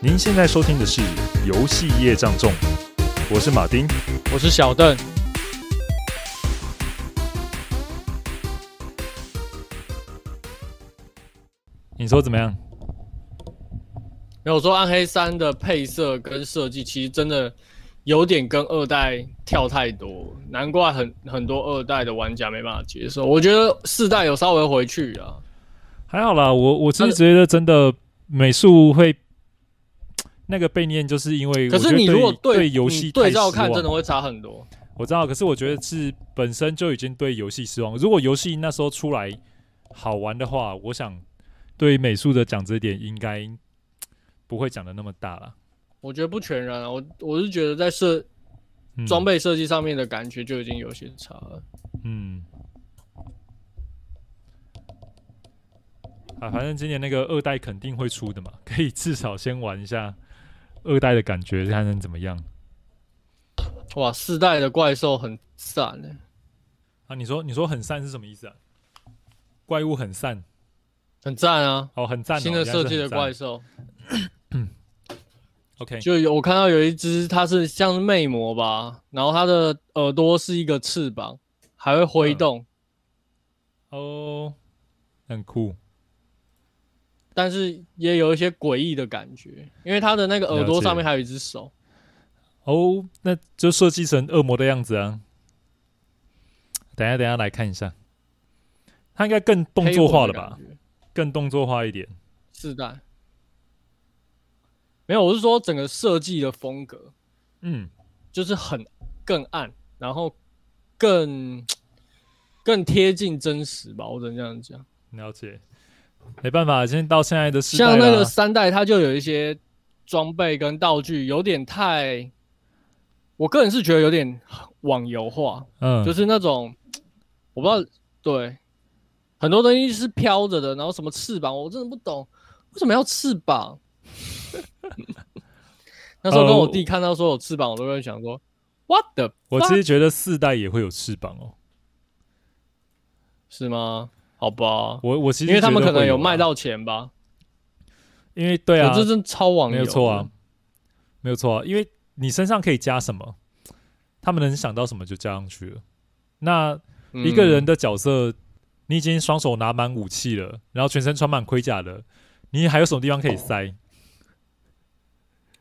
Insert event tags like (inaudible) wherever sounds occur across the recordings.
您现在收听的是《游戏业障重》，我是马丁，我是小邓。你说怎么样？没有说《暗黑三》的配色跟设计，其实真的有点跟二代跳太多，难怪很很多二代的玩家没办法接受。我觉得四代有稍微回去啊，还好啦。我我其实觉得真的美术会。那个被念就是因为，可是你如果对对游戏对照看，真的会差很多。我知道，可是我觉得是本身就已经对游戏失望。如果游戏那时候出来好玩的话，我想对美术的讲这点应该不会讲的那么大了。我觉得不全然啊，我我是觉得在设装备设计上面的感觉就已经有些差了。嗯，啊，反正今年那个二代肯定会出的嘛，可以至少先玩一下。二代的感觉看能怎么样？哇，四代的怪兽很散呢。啊，你说你说很散是什么意思啊？怪物很散，很赞啊！哦，很赞哦，新的设计的怪兽。(coughs) OK，就有我看到有一只，它是像是魅魔吧，然后它的耳朵是一个翅膀，还会挥动。嗯、哦，很酷。但是也有一些诡异的感觉，因为他的那个耳朵上面还有一只手。哦，那就设计成恶魔的样子啊！等一下，等一下来看一下，他应该更动作化了吧？更动作化一点。是的没有，我是说整个设计的风格，嗯，就是很更暗，然后更 (tsk) 更贴近真实吧，我只能这样讲。了解。没办法，现在到现在的时代，像那个三代，它就有一些装备跟道具有点太，我个人是觉得有点网游化，嗯，就是那种我不知道，对，很多东西是飘着的，然后什么翅膀，我真的不懂为什么要翅膀。(laughs) 那时候跟我弟看到说有翅膀，我都会想说，What the？我其实觉得四代也会有翅膀哦，是吗？好吧，我我其实、啊、因为他们可能有卖到钱吧，因为对啊，这真超网友，没有错啊，没有错啊，因为你身上可以加什么，他们能想到什么就加上去了。那一个人的角色，嗯、你已经双手拿满武器了，然后全身穿满盔甲了，你还有什么地方可以塞？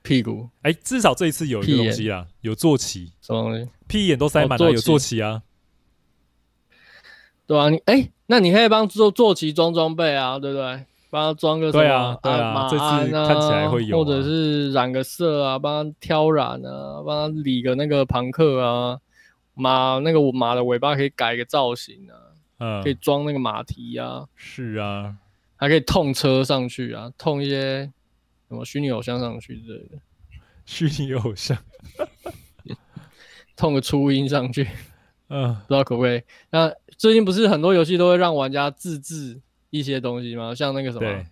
屁股？哎、欸，至少这一次有一个东西啊，有坐骑，什么东西？屁眼都塞满了，有坐骑啊。对啊，你哎、欸，那你可以帮做坐骑装装备啊，对不对？帮他装个什么对啊，对啊，马鞍啊，看起来会有、啊，或者是染个色啊，帮他挑染啊，帮他理个那个庞克啊，马那个马的尾巴可以改个造型啊，嗯，可以装那个马蹄啊，是啊，还可以痛车上去啊，痛一些什么虚拟偶像上去之类的，虚拟偶像，(laughs) 痛个初音上去。嗯，不知道可不可以？那最近不是很多游戏都会让玩家自制一些东西吗？像那个什么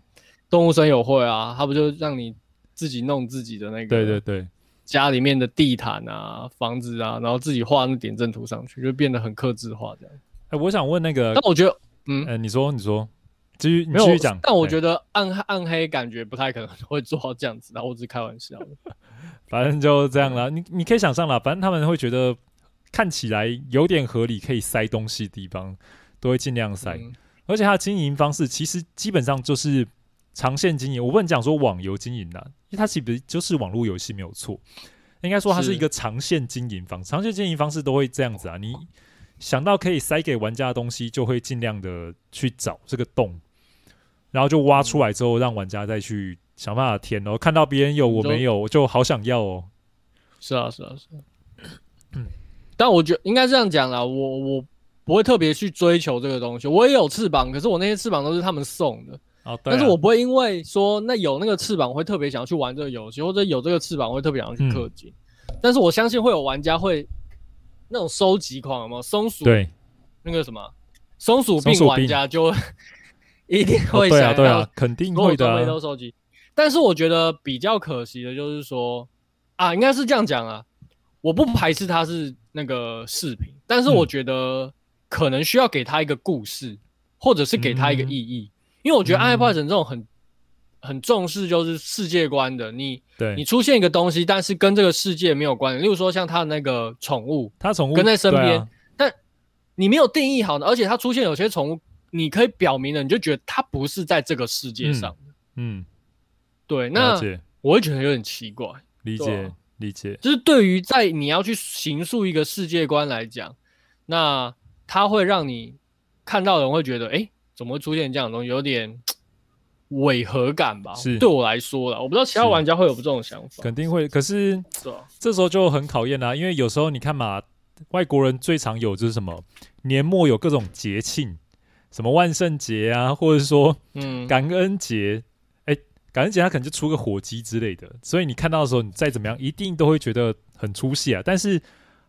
动物森友会啊，他不就让你自己弄自己的那个？对对对，家里面的地毯啊、房子啊，然后自己画那点阵图上去，就变得很克制化这样。哎、欸，我想问那个，但我觉得，嗯，哎、欸，你说，你说，继续，你继续讲。但我觉得暗暗黑感觉不太可能 (laughs) 会做到这样子，然后我只是开玩笑的。(laughs) 反正就这样了，你你可以想象了，反正他们会觉得。看起来有点合理，可以塞东西的地方都会尽量塞，嗯、而且它的经营方式其实基本上就是长线经营。我不能讲说网游经营的，因为它其实就是网络游戏没有错，应该说它是一个长线经营方式。长线经营方式都会这样子啊，你想到可以塞给玩家的东西，就会尽量的去找这个洞，然后就挖出来之后，让玩家再去想办法填哦。看到别人有我没有，我就好想要哦。是啊，是啊，是啊。嗯。但我觉得应该这样讲啦，我我不会特别去追求这个东西。我也有翅膀，可是我那些翅膀都是他们送的。哦，对啊。但是我不会因为说那有那个翅膀，我会特别想要去玩这个游戏，或者有这个翅膀，我会特别想要去氪金。嗯。但是我相信会有玩家会那种收集狂，有没有？松鼠对那个什么松鼠病玩家就一定会想要，对啊，肯定会的啊。都收集。但是我觉得比较可惜的就是说啊，应该是这样讲啊，我不排斥它是。那个视频，但是我觉得可能需要给他一个故事，嗯、或者是给他一个意义，嗯、因为我觉得《暗黑破坏神》这种很很重视就是世界观的。你对你出现一个东西，但是跟这个世界没有关系。例如说像他的那个宠物，他宠物跟在身边，啊、但你没有定义好呢，而且他出现有些宠物，你可以表明的，你就觉得它不是在这个世界上的。嗯，嗯对，那我会觉得有点奇怪。理解。理解，就是对于在你要去形塑一个世界观来讲，那它会让你看到的人会觉得，哎、欸，怎么会出现这样的东西，有点违和感吧？是对我来说了，我不知道其他玩家会有这种想法。肯定会，可是，这时候就很考验啦，因为有时候你看嘛，外国人最常有就是什么年末有各种节庆，什么万圣节啊，或者是说嗯感恩节。感恩节他可能就出个火鸡之类的，所以你看到的时候，你再怎么样，一定都会觉得很出戏啊。但是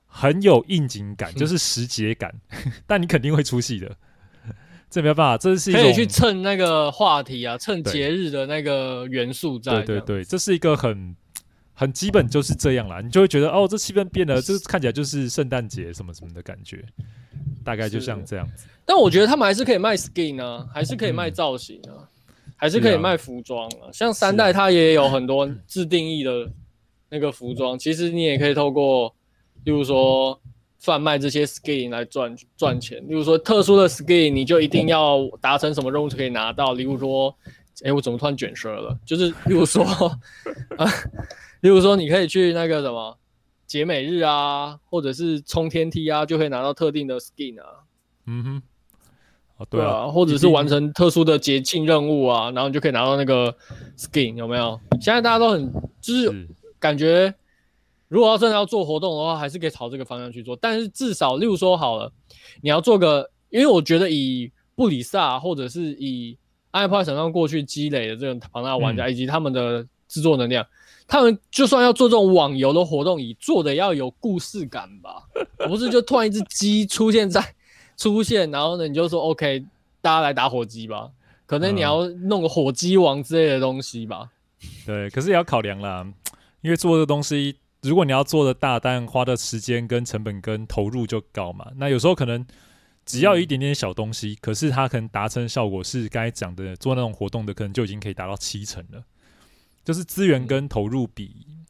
很有应景感，就是时节感，嗯、(laughs) 但你肯定会出戏的，(laughs) 这没办法，这是一种可以去蹭那个话题啊，蹭节日的那个元素在。对对对，这是一个很很基本就是这样啦，你就会觉得哦，这气氛变了，这看起来就是圣诞节什么什么的感觉，大概就像这样子。但我觉得他们还是可以卖 skin 啊，还是可以卖造型啊。嗯还是可以卖服装啊，像三代它也有很多自定义的那个服装，其实你也可以透过，例如说贩卖这些 skin 来赚赚钱。例如说特殊的 skin，你就一定要达成什么任务才可以拿到。例如说，哎，我怎么突然卷舌了？就是例如说，啊，例如说你可以去那个什么节美日啊，或者是冲天梯啊，就可以拿到特定的 skin 啊。嗯哼。哦，对啊，或者是完成特殊的节庆任务啊，然后你就可以拿到那个 skin，有没有？现在大家都很就是感觉，如果要真的要做活动的话，还是可以朝这个方向去做。但是至少，例如说好了，你要做个，因为我觉得以布里萨或者是以 Iron Point 上过去积累的这种庞大玩家以及他们的制作能量，他们就算要做这种网游的活动，也做的要有故事感吧？不是就突然一只鸡出现在。出现，然后呢，你就说 OK，大家来打火机吧。可能你要弄个火鸡王之类的东西吧。嗯、对，可是也要考量啦，因为做这个东西，如果你要做的大，但花的时间跟成本跟投入就高嘛。那有时候可能只要一点点小东西，嗯、可是它可能达成效果是刚才讲的，做那种活动的可能就已经可以达到七成了。就是资源跟投入比，嗯、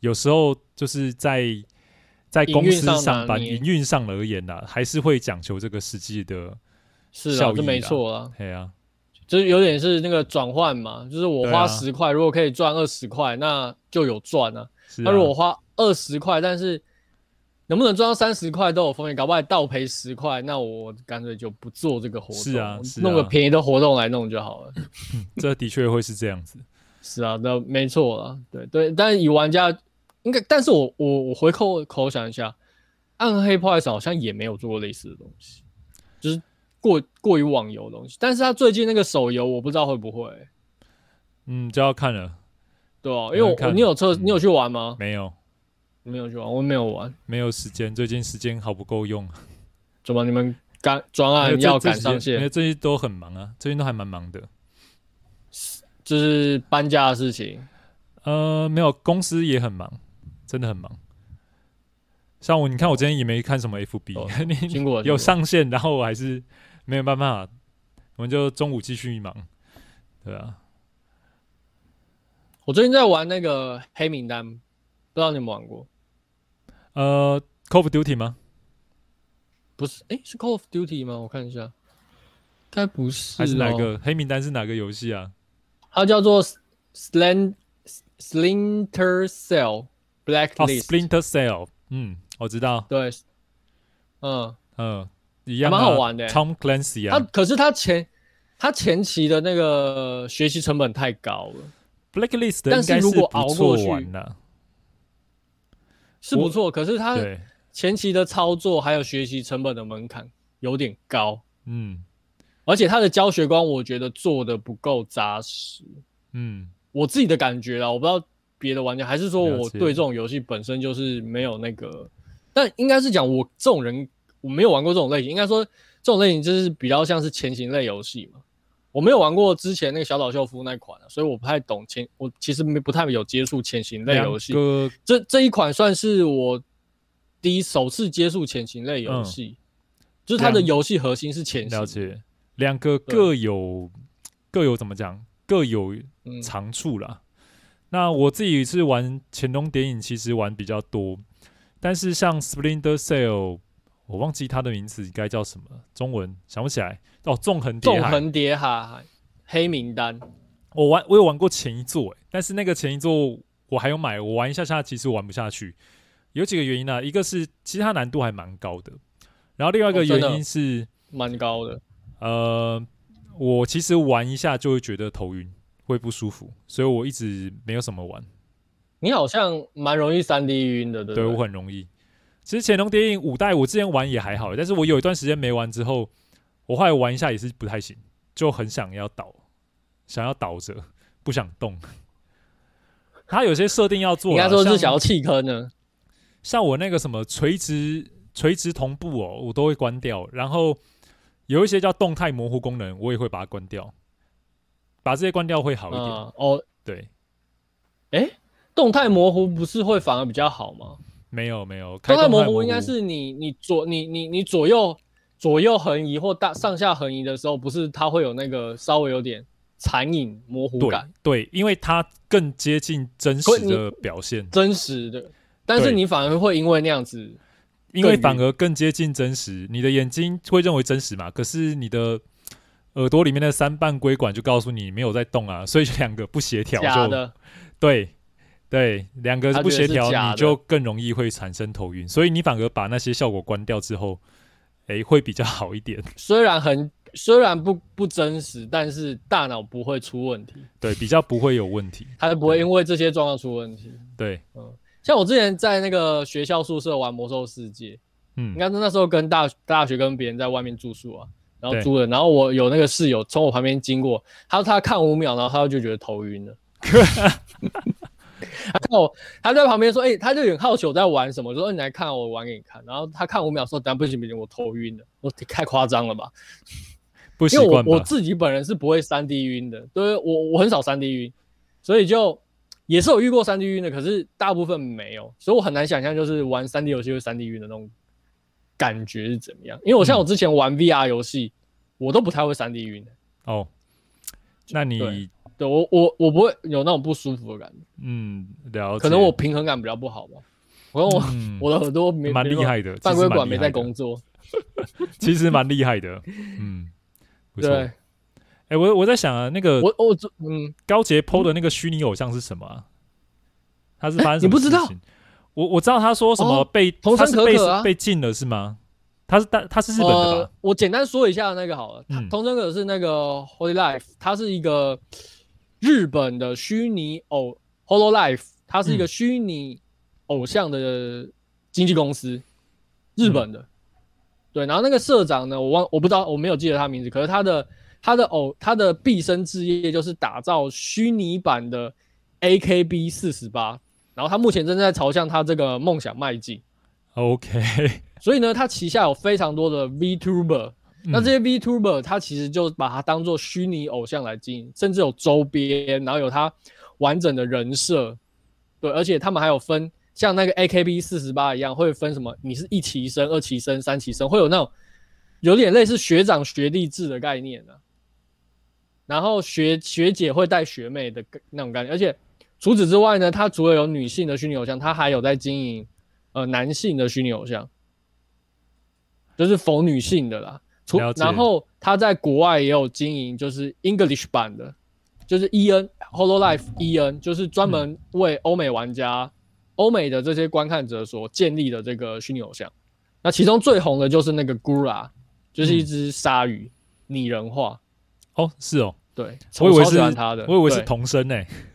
有时候就是在。在公司上班，营运上而言呢、啊，还是会讲求这个实际的效益。是啊，这没错啊。对啊，就是有点是那个转换嘛，就是我花十块，如果可以赚二十块，那就有赚啊。那、啊、如果花二十块，但是能不能赚到三十块都有风险，搞不好倒赔十块，那我干脆就不做这个活动，是啊，是啊，弄个便宜的活动来弄就好了。(laughs) 这的确会是这样子。是啊，那没错啊。对对，但是以玩家。应该，但是我我我回扣口想一下，暗黑破坏神好像也没有做过类似的东西，就是过过于网游的东西。但是他最近那个手游，我不知道会不会，嗯，就要看了，对啊，因为我，我你有测，你有去玩吗？没有，没有去玩，我没有玩，没有时间，最近时间好不够用，(laughs) 怎么你们赶专案要赶上线？因为最近都很忙啊，最近都还蛮忙的，就是搬家的事情，呃，没有，公司也很忙。真的很忙，像我，你看我今天也没看什么 FB，、哦、(laughs) 你有上线，然后我还是没有办法，我们就中午继续忙，对啊。我最近在玩那个黑名单，不知道你有没有玩过？呃，Call of Duty 吗？不是，哎、欸，是 Call of Duty 吗？我看一下，该不是、哦。还是哪个黑名单是哪个游戏啊？它叫做 Slant Splinter Cell。Blacklist、oh, Splinter Cell，嗯，我知道。对，嗯嗯，一样，蛮好玩的。Tom Clancy 啊，他可是他前他前期的那个学习成本太高了。Blacklist，但是如果熬过去，是不错。可是他前期的操作还有学习成本的门槛有点高，嗯，而且他的教学观我觉得做的不够扎实，嗯，我自己的感觉啦，我不知道。别的玩家，还是说我对这种游戏本身就是没有那个，但应该是讲我这种人我没有玩过这种类型，应该说这种类型就是比较像是潜行类游戏嘛。我没有玩过之前那个小岛秀夫那款，所以我不太懂潜，我其实没不太有接触潜行类游戏。这这一款算是我第一首次接触潜行类游戏，嗯、就是它的游戏核心是潜行。了解，两个各有、嗯、各有怎么讲？各有长处啦。嗯、那我自己是玩乾隆谍影，其实玩比较多，但是像 Splinter Cell，我忘记它的名字该叫什么，中文想不起来。哦，纵横纵横叠海黑名单，我玩我有玩过前一座，但是那个前一座我还有买，我玩一下下其实玩不下去，有几个原因呢、啊？一个是其实它难度还蛮高的，然后另外一个原因是蛮、哦、高的，呃。我其实玩一下就会觉得头晕，会不舒服，所以我一直没有什么玩。你好像蛮容易三 D 晕的，对不对？对，我很容易。其实《潜龙谍影》五代我之前玩也还好，但是我有一段时间没玩之后，我后来玩一下也是不太行，就很想要倒，想要倒着，不想动。它有些设定要做，应该说是想要弃坑呢。像我那个什么垂直垂直同步哦，我都会关掉，然后。有一些叫动态模糊功能，我也会把它关掉，把这些关掉会好一点。嗯、哦，对，哎、欸，动态模糊不是会反而比较好吗？没有没有，动态模糊应该是你你左你你你左右左右横移或大上下横移的时候，不是它会有那个稍微有点残影模糊感？对，对，因为它更接近真实的表现，真实的，但是你反而会因为那样子。因为反而更接近真实，你的眼睛会认为真实嘛？可是你的耳朵里面的三瓣规管就告诉你没有在动啊，所以两个不协调，就的对对，两个不协调，你就更容易会产生头晕。所以你反而把那些效果关掉之后，哎，会比较好一点。(laughs) 虽然很虽然不不真实，但是大脑不会出问题。对，比较不会有问题，它就不会因为这些状况出问题。对，嗯。像我之前在那个学校宿舍玩魔兽世界，嗯，应该是那时候跟大大学跟别人在外面住宿啊，然后租的，然后我有那个室友从我旁边经过，他说他看五秒，然后他就觉得头晕了。(laughs) 他看我，他在旁边说，哎、欸，他就很好奇我在玩什么，我说你来看我玩给你看，然后他看五秒说，等不行不行，我头晕了，我太夸张了吧？(laughs) 不习惯？因为我我自己本人是不会三 D 晕的，对，我我很少三 D 晕，所以就。也是有遇过三 D 晕的，可是大部分没有，所以我很难想象就是玩三 D 游戏会三 D 晕的那种感觉是怎么样。因为我像我之前玩 VR 游戏，嗯、我都不太会三 D 晕的。哦，那你对，对我我我不会有那种不舒服的感觉。嗯，了解。可能我平衡感比较不好吧。我我、嗯、我的耳朵没蛮厉害的，半规管没在工作。(laughs) 其实蛮厉害的。(laughs) 嗯，不错。哎、欸，我我在想啊，那个我我嗯，高杰 PO 的那个虚拟偶像是什么、啊？他是发生什么事情？欸、你不知道？我我知道他说什么被桐生可可、啊、被禁了是吗？他是他他是日本的吧、呃？我简单说一下那个好了。桐生可可是那个 Holy Life，它是一个日本的虚拟偶 Holo Life，它是一个虚拟偶像的经纪公司，嗯、日本的。对，然后那个社长呢，我忘我不知道，我没有记得他名字，可是他的。他的偶，他的毕生志业就是打造虚拟版的 AKB 四十八，然后他目前正在朝向他这个梦想迈进。OK，所以呢，他旗下有非常多的 VTuber，、嗯、那这些 VTuber 他其实就把它当做虚拟偶像来经营，甚至有周边，然后有他完整的人设。对，而且他们还有分像那个 AKB 四十八一样，会分什么？你是一期生、二期生、三期生，会有那种有点类似学长学弟制的概念呢、啊。然后学学姐会带学妹的那种概念，而且除此之外呢，它除了有女性的虚拟偶像，它还有在经营呃男性的虚拟偶像，就是否女性的啦。除然后它在国外也有经营，就是 English 版的，就是 EN Hololive EN，就是专门为欧美玩家、欧美的这些观看者所建立的这个虚拟偶像。那其中最红的就是那个 Gura，就是一只鲨鱼拟人化。哦，是哦，对，我以为是他的，我以为是童声呢。(laughs)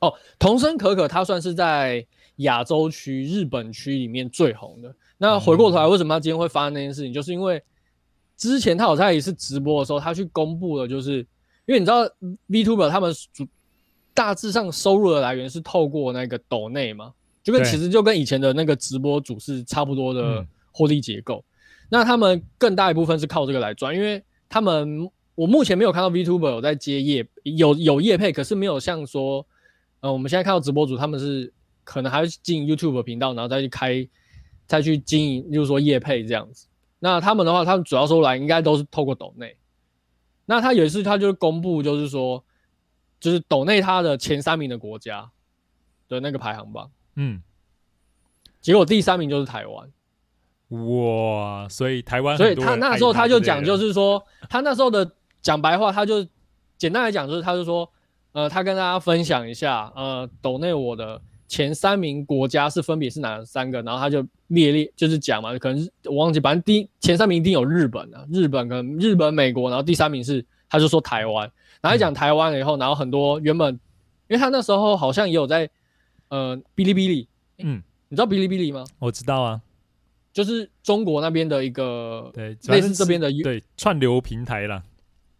哦，童声可可，他算是在亚洲区、日本区里面最红的。那回过头来，为什么他今天会发生那件事情？嗯、就是因为之前他有在一次直播的时候，他去公布了，就是因为你知道 VTuber 他们主大致上收入的来源是透过那个抖内嘛，就跟其实就跟以前的那个直播主是差不多的获利结构。嗯、那他们更大一部分是靠这个来赚，因为他们。我目前没有看到 VTuber 有在接业，有有业配，可是没有像说，呃，我们现在看到直播主他们是可能还会进 YouTube 频道，然后再去开，再去经营，就是说业配这样子。那他们的话，他们主要收来应该都是透过抖内。那他有一次他就公布，就是说，就是斗内他的前三名的国家的那个排行榜，嗯，结果第三名就是台湾。哇，所以台湾，所以他那时候他就讲，就是说，他那时候的讲白话，他就简单来讲，就是他就说，呃，他跟大家分享一下，呃，斗内我的前三名国家是分别是哪三个，然后他就列列就是讲嘛，可能是我忘记，反正第一前三名一定有日本啊，日本跟日本、美国，然后第三名是他就说台湾，然后一讲台湾了以后，然后很多原本，因为他那时候好像也有在呃哔哩哔哩，嗯，你知道哔哩哔哩吗？我知道啊。就是中国那边的一个对，类似这边的对串流平台啦。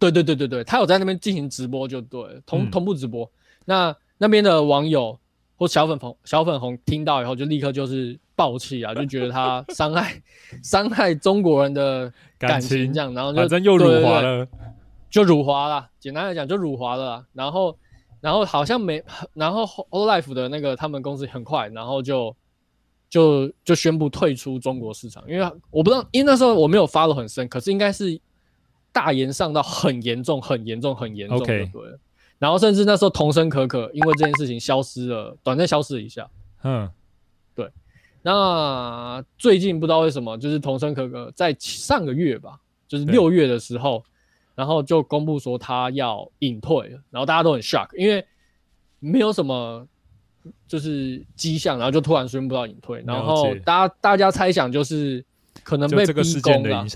对对对对对，他有在那边进行直播，就对同、嗯、同步直播。那那边的网友或小粉红 (laughs) 小粉红听到以后，就立刻就是暴气啊，就觉得他伤害 (laughs) 伤害中国人的感情这样，然后就反正又辱华了，就辱华了。简单来讲，就辱华了。然后然后好像没，然后 Hololive 的那个他们公司很快，然后就。就就宣布退出中国市场，因为我不知道，因为那时候我没有 follow 很深，可是应该是大言上到很严重、很严重、很严重的对。然后甚至那时候童声可可因为这件事情消失了，短暂消失了一下。嗯，对。那最近不知道为什么，就是童声可可在上个月吧，就是六月的时候，然后就公布说他要隐退了，然后大家都很 shock，因为没有什么。就是迹象，然后就突然宣布要隐退，然后大家大家猜想就是可能被逼宫了，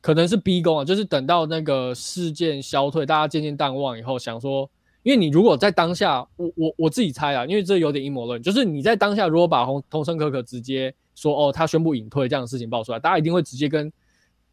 可能是逼宫啊，就是等到那个事件消退，大家渐渐淡忘以后，想说，因为你如果在当下，我我我自己猜啊，因为这有点阴谋论，就是你在当下如果把红桐生可可直接说哦，他宣布隐退这样的事情爆出来，大家一定会直接跟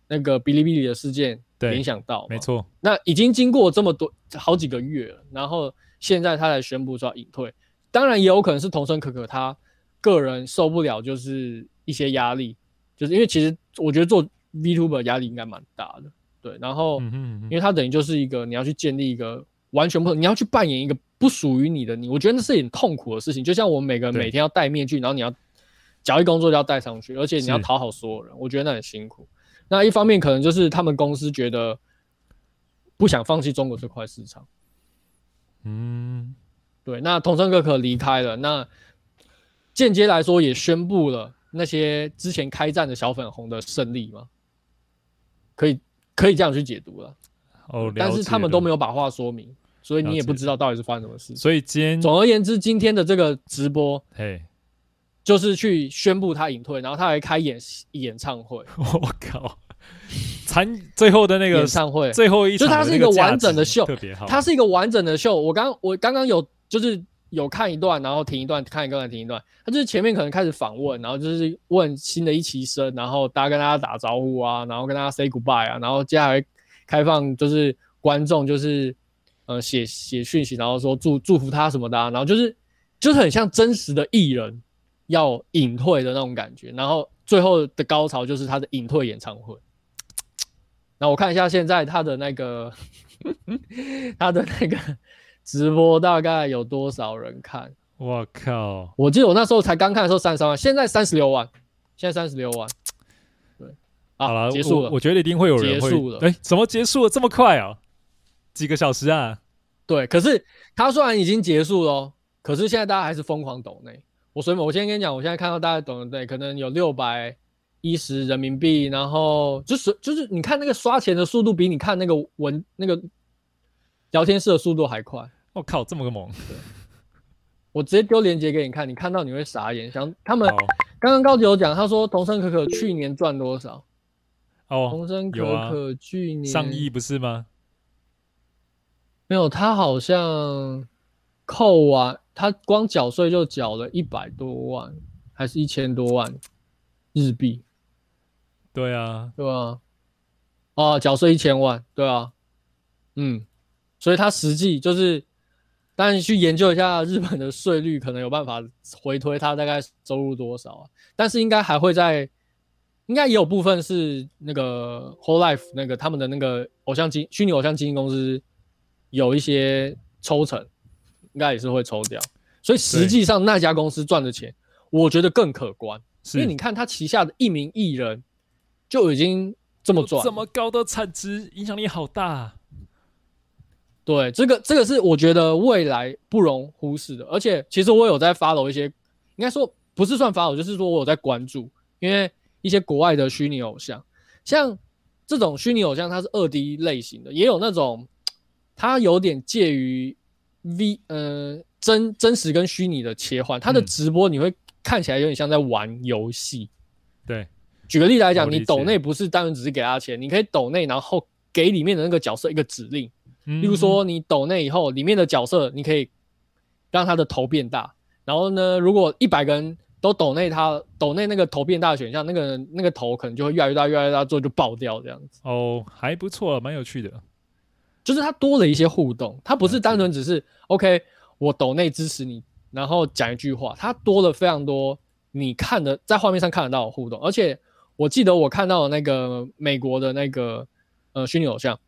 那个哔哩哔哩的事件联想到，没错。那已经经过这么多好几个月了，然后现在他才宣布说要隐退。当然也有可能是童生可可他个人受不了，就是一些压力，就是因为其实我觉得做 VTuber 压力应该蛮大的，对。然后，因为它等于就是一个你要去建立一个完全不同，你要去扮演一个不属于你的你，我觉得那是很痛苦的事情。就像我们每个人每天要戴面具，然后你要脚一工作就要戴上去，而且你要讨好所有人，我觉得那很辛苦。那一方面可能就是他们公司觉得不想放弃中国这块市场，嗯。对，那同声哥可离开了，那间接来说也宣布了那些之前开战的小粉红的胜利吗？可以，可以这样去解读了。哦，但是他们都没有把话说明，所以你也不知道到底是发生什么事。所以今天，总而言之，今天的这个直播，嘿，就是去宣布他隐退，然后他还开演演唱会。我靠！残最后的那个演唱会，最后一场，就它是一个完整的秀，特别好。它是一个完整的秀。我刚我刚刚有。就是有看一段，然后停一段，看一段停一段。他就是前面可能开始访问，然后就是问新的一期生，然后大家跟大家打招呼啊，然后跟大家 say goodbye 啊，然后接下来开放就是观众就是呃写写讯息，然后说祝祝福他什么的啊，然后就是就是很像真实的艺人要隐退的那种感觉。然后最后的高潮就是他的隐退演唱会。那我看一下现在他的那个 (laughs) 他的那个。直播大概有多少人看？我靠！我记得我那时候才刚看的时候三十三万，现在三十六万，现在三十六万。对，好了，结束了。我觉得一定会有人会。结束了。哎，怎么结束了这么快啊？几个小时啊？对，可是他虽然已经结束了，可是现在大家还是疯狂抖内。我所以，我先跟你讲，我现在看到大家抖内，可能有六百一十人民币，然后就是就是你看那个刷钱的速度，比你看那个文那个聊天室的速度还快。我靠，这么个猛！我直接丢链接给你看，你看到你会傻眼。想他们刚刚高级有讲，他说桐生可可去年赚多少？哦，桐生可可去年上亿不是吗？没有，他好像扣完，他光缴税就缴了一百多万，还是一千多万日币？对啊，对啊，哦，缴税一千万，对啊，嗯。所以他实际就是，当然去研究一下日本的税率，可能有办法回推它大概收入多少啊。但是应该还会在，应该也有部分是那个 Whole Life 那个他们的那个偶像经虚拟偶像基金公司有一些抽成，应该也是会抽掉。所以实际上那家公司赚的钱，我觉得更可观，因为你看他旗下的一名艺人就已经这么赚，这么高的产值，影响力好大。对，这个这个是我觉得未来不容忽视的，而且其实我有在 follow 一些，应该说不是算 follow，就是说我有在关注，因为一些国外的虚拟偶像，像这种虚拟偶像，它是二 D 类型的，也有那种它有点介于 V 呃真真实跟虚拟的切换，它的直播你会看起来有点像在玩游戏。对，举个例子来讲，你抖内不是单纯只是给他钱，你可以抖内，然后给里面的那个角色一个指令。例如说，你抖内以后，里面的角色你可以让他的头变大。然后呢，如果一百个人都抖内他抖内那个头变大的选项，那个那个头可能就会越来越大，越来越大，最后就爆掉这样子。哦，还不错，蛮有趣的。就是它多了一些互动，它不是单纯只是 OK，我抖内支持你，然后讲一句话，它多了非常多你看的在画面上看得到的互动。而且我记得我看到的那个美国的那个呃虚拟偶像。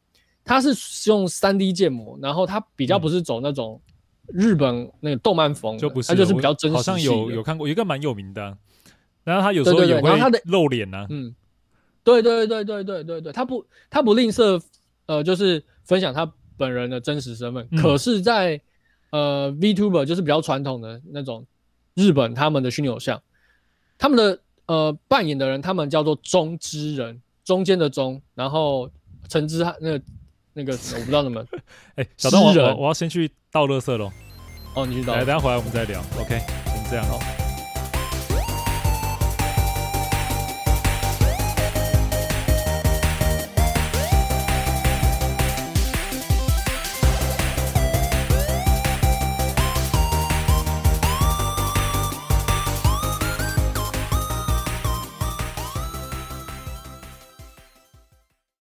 他是用三 D 建模，然后他比较不是走那种日本那个动漫风，就不是，他就是比较真实。好像有有看过一个蛮有名的，然后他有时候也会露脸啊。嗯，对对对对对对对，他不他不吝啬，呃，就是分享他本人的真实身份。可是在，在呃 VTuber 就是比较传统的那种日本他们的虚拟偶像，他们的呃扮演的人，他们叫做中之人，中间的中，然后橙之那个。那个我不知道怎么，(laughs) 哎、欸，小东，我我要先去倒垃圾喽。哦，你去倒。来，等下回来我们再聊。OK，先这样。好。